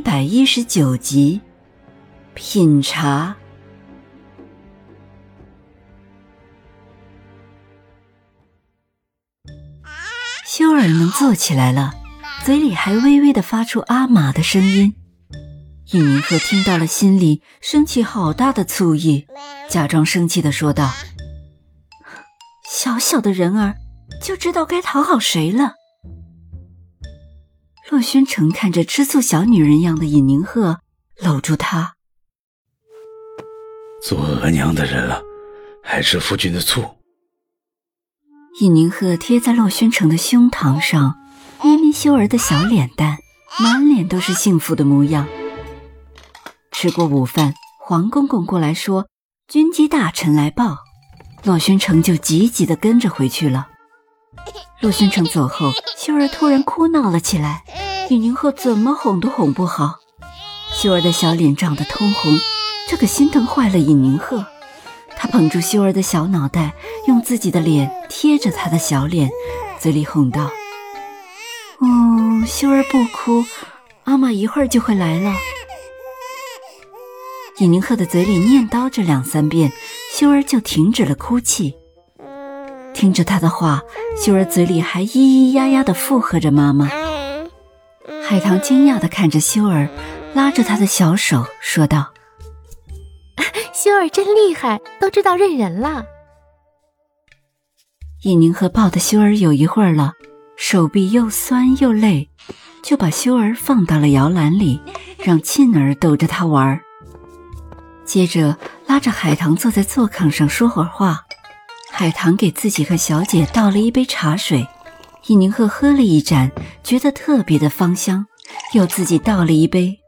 一百一十九集，品茶。修儿能坐起来了，嘴里还微微的发出阿玛的声音。尹明鹤听到了，心里升起好大的醋意，假装生气的说道：“小小的人儿，就知道该讨好谁了。”洛宣城看着吃醋小女人样的尹宁鹤，搂住她：“做额娘的人了，还吃夫君的醋？”尹宁鹤贴在洛宣城的胸膛上，捏捏修儿的小脸蛋，满脸都是幸福的模样。吃过午饭，黄公公过来说：“军机大臣来报。”洛宣城就急急的跟着回去了。洛宣城走后，修儿突然哭闹了起来。尹宁鹤怎么哄都哄不好，修儿的小脸涨得通红，这可心疼坏了尹宁鹤。他捧住修儿的小脑袋，用自己的脸贴着她的小脸，嘴里哄道：“哦，修儿不哭，阿玛一会儿就会来了。”尹宁鹤的嘴里念叨着两三遍，修儿就停止了哭泣。听着他的话，修儿嘴里还咿咿呀呀地附和着妈妈。海棠惊讶的看着修儿，拉着他的小手说道：“修儿真厉害，都知道认人了。”尹宁和抱的修儿有一会儿了，手臂又酸又累，就把修儿放到了摇篮里，让沁儿逗着他玩。接着拉着海棠坐在座炕上说会儿话。海棠给自己和小姐倒了一杯茶水。尹宁鹤喝了一盏，觉得特别的芳香，又自己倒了一杯。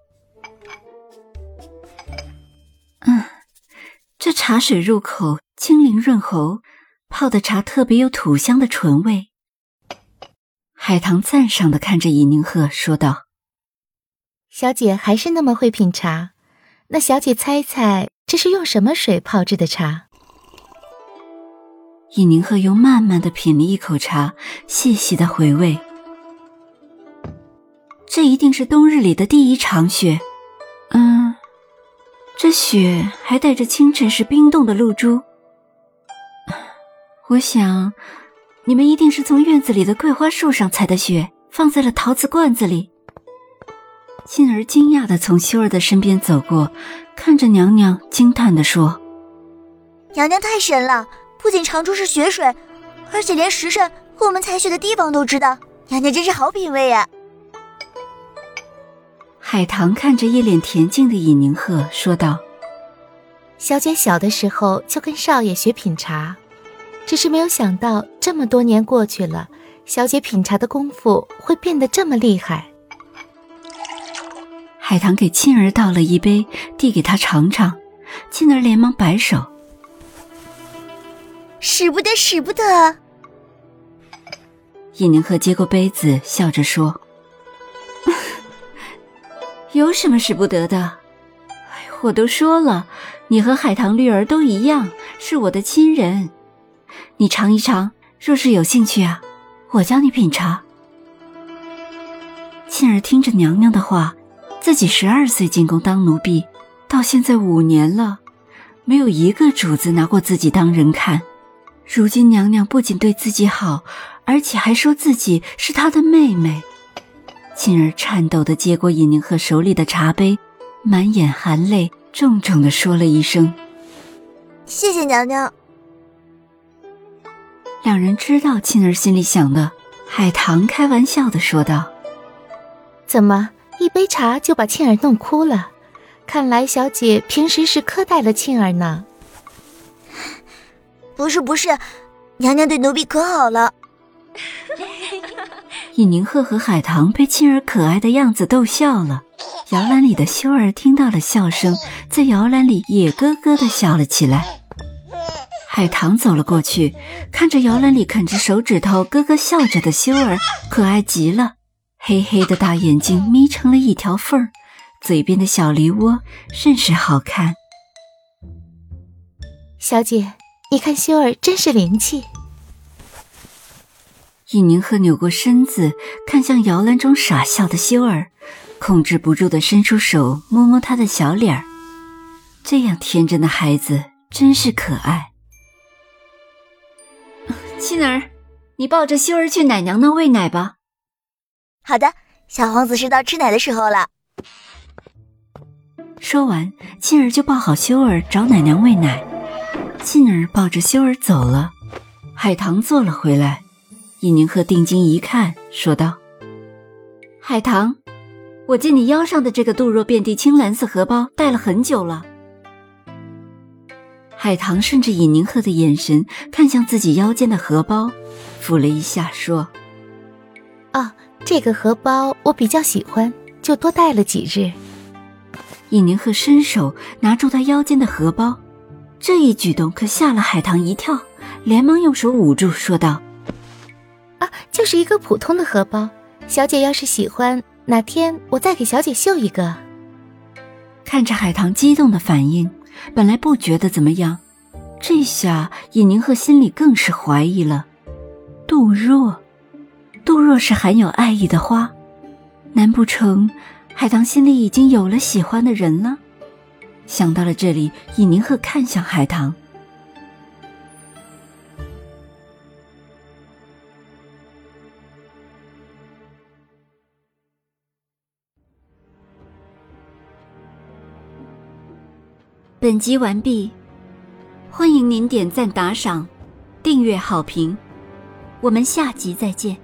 嗯，这茶水入口清灵润喉，泡的茶特别有土香的醇味。海棠赞赏的看着尹宁鹤说道：“小姐还是那么会品茶，那小姐猜猜这是用什么水泡制的茶？”尹宁鹤又慢慢的品了一口茶，细细的回味。这一定是冬日里的第一场雪，嗯，这雪还带着清晨时冰冻的露珠。我想，你们一定是从院子里的桂花树上采的雪，放在了陶瓷罐子里。沁儿惊讶的从修儿的身边走过，看着娘娘，惊叹的说：“娘娘太神了！”不仅尝出是雪水，而且连时辰和我们采雪的地方都知道。娘娘真是好品味呀！海棠看着一脸恬静的尹宁鹤说道：“小姐小的时候就跟少爷学品茶，只是没有想到这么多年过去了，小姐品茶的功夫会变得这么厉害。”海棠给沁儿倒了一杯，递给她尝尝，沁儿连忙摆手。使不得，使不得！尹宁鹤接过杯子，笑着说：“ 有什么使不得的？哎，我都说了，你和海棠绿儿都一样，是我的亲人。你尝一尝，若是有兴趣啊，我教你品茶。”沁儿听着娘娘的话，自己十二岁进宫当奴婢，到现在五年了，没有一个主子拿过自己当人看。如今娘娘不仅对自己好，而且还说自己是她的妹妹。沁儿颤抖的接过尹宁鹤手里的茶杯，满眼含泪，重重的说了一声：“谢谢娘娘。”两人知道沁儿心里想的，海棠开玩笑的说道：“怎么一杯茶就把沁儿弄哭了？看来小姐平时是苛待了沁儿呢。”不是不是，娘娘对奴婢可好了。尹宁鹤和海棠被沁儿可爱的样子逗笑了。摇篮里的修儿听到了笑声，在摇篮里也咯咯的笑了起来。海棠走了过去，看着摇篮里啃着手指头、咯咯笑着的修儿，可爱极了。黑黑的大眼睛眯成了一条缝儿，嘴边的小梨窝甚是好看。小姐，你看修儿真是灵气。尹宁鹤扭过身子，看向摇篮中傻笑的修儿，控制不住的伸出手摸摸她的小脸儿。这样天真的孩子真是可爱。沁儿，你抱着修儿去奶娘那喂奶吧。好的，小皇子是到吃奶的时候了。说完，青儿就抱好修儿找奶娘喂奶。沁儿抱着修儿走了，海棠坐了回来。尹宁鹤定睛一看，说道：“海棠，我见你腰上的这个镀若遍地青蓝色荷包戴了很久了。”海棠顺着尹宁鹤的眼神看向自己腰间的荷包，抚了一下，说：“哦，这个荷包我比较喜欢，就多戴了几日。”尹宁鹤伸手拿住他腰间的荷包，这一举动可吓了海棠一跳，连忙用手捂住，说道。啊，就是一个普通的荷包。小姐要是喜欢，哪天我再给小姐绣一个。看着海棠激动的反应，本来不觉得怎么样，这下尹宁鹤心里更是怀疑了。杜若，杜若是含有爱意的花，难不成海棠心里已经有了喜欢的人了？想到了这里，尹宁鹤看向海棠。本集完毕，欢迎您点赞、打赏、订阅、好评，我们下集再见。